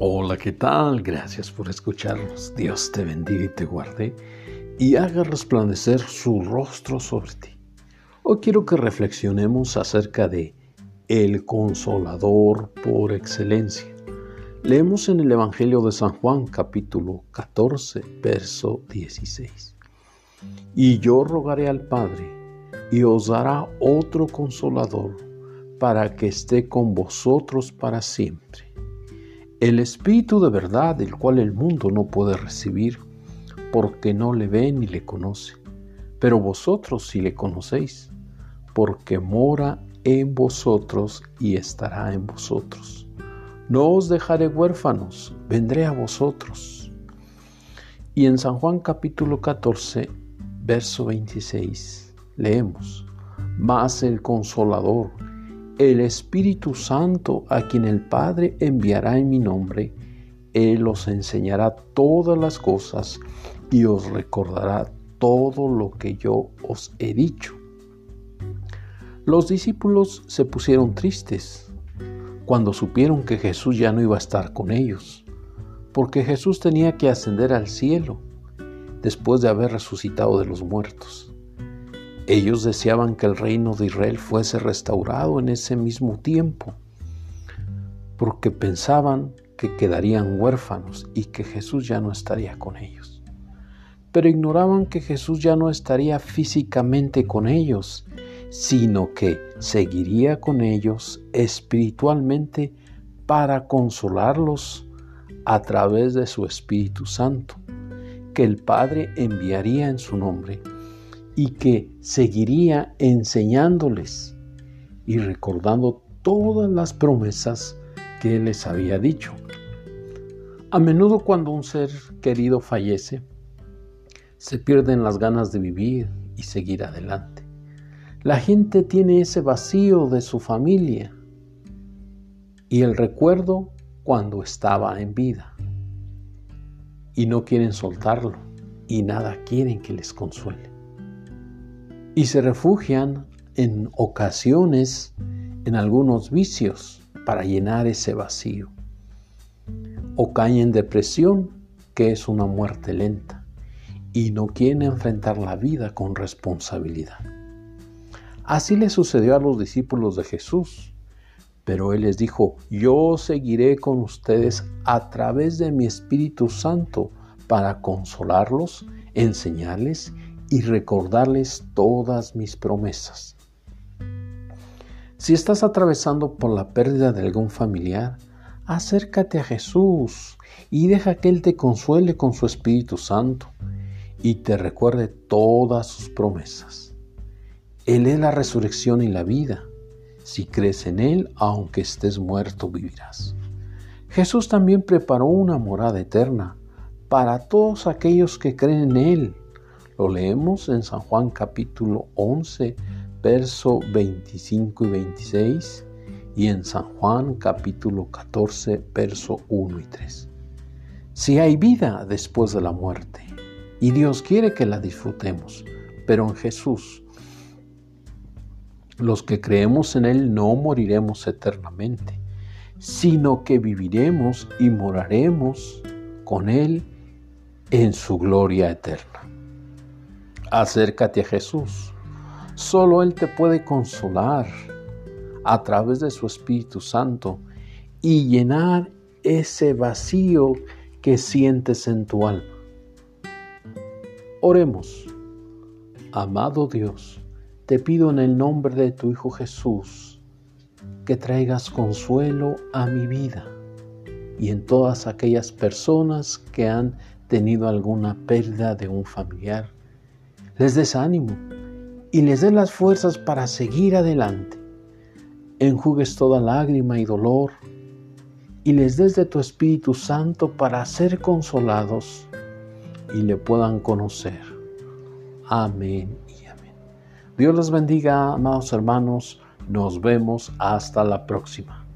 Hola, ¿qué tal? Gracias por escucharnos. Dios te bendiga y te guarde y haga resplandecer su rostro sobre ti. Hoy quiero que reflexionemos acerca de el consolador por excelencia. Leemos en el Evangelio de San Juan capítulo 14, verso 16. Y yo rogaré al Padre y os dará otro consolador para que esté con vosotros para siempre el Espíritu de verdad, el cual el mundo no puede recibir, porque no le ve ni le conoce. Pero vosotros sí le conocéis, porque mora en vosotros y estará en vosotros. No os dejaré huérfanos, vendré a vosotros. Y en San Juan capítulo 14, verso 26, leemos, Mas el consolador, el Espíritu Santo, a quien el Padre enviará en mi nombre, Él os enseñará todas las cosas y os recordará todo lo que yo os he dicho. Los discípulos se pusieron tristes cuando supieron que Jesús ya no iba a estar con ellos, porque Jesús tenía que ascender al cielo después de haber resucitado de los muertos. Ellos deseaban que el reino de Israel fuese restaurado en ese mismo tiempo, porque pensaban que quedarían huérfanos y que Jesús ya no estaría con ellos. Pero ignoraban que Jesús ya no estaría físicamente con ellos, sino que seguiría con ellos espiritualmente para consolarlos a través de su Espíritu Santo, que el Padre enviaría en su nombre y que seguiría enseñándoles y recordando todas las promesas que les había dicho. A menudo cuando un ser querido fallece, se pierden las ganas de vivir y seguir adelante. La gente tiene ese vacío de su familia y el recuerdo cuando estaba en vida y no quieren soltarlo y nada quieren que les consuele y se refugian en ocasiones en algunos vicios para llenar ese vacío. O caen en depresión, que es una muerte lenta, y no quieren enfrentar la vida con responsabilidad. Así le sucedió a los discípulos de Jesús, pero Él les dijo, yo seguiré con ustedes a través de mi Espíritu Santo para consolarlos, enseñarles y recordarles todas mis promesas. Si estás atravesando por la pérdida de algún familiar, acércate a Jesús y deja que Él te consuele con su Espíritu Santo y te recuerde todas sus promesas. Él es la resurrección y la vida. Si crees en Él, aunque estés muerto, vivirás. Jesús también preparó una morada eterna para todos aquellos que creen en Él lo leemos en San Juan capítulo 11, verso 25 y 26 y en San Juan capítulo 14, verso 1 y 3. Si hay vida después de la muerte y Dios quiere que la disfrutemos, pero en Jesús, los que creemos en Él no moriremos eternamente, sino que viviremos y moraremos con Él en su gloria eterna. Acércate a Jesús. Solo Él te puede consolar a través de su Espíritu Santo y llenar ese vacío que sientes en tu alma. Oremos. Amado Dios, te pido en el nombre de tu Hijo Jesús que traigas consuelo a mi vida y en todas aquellas personas que han tenido alguna pérdida de un familiar les des ánimo y les des las fuerzas para seguir adelante. Enjugues toda lágrima y dolor y les des de tu Espíritu Santo para ser consolados y le puedan conocer. Amén y amén. Dios les bendiga, amados hermanos. Nos vemos hasta la próxima.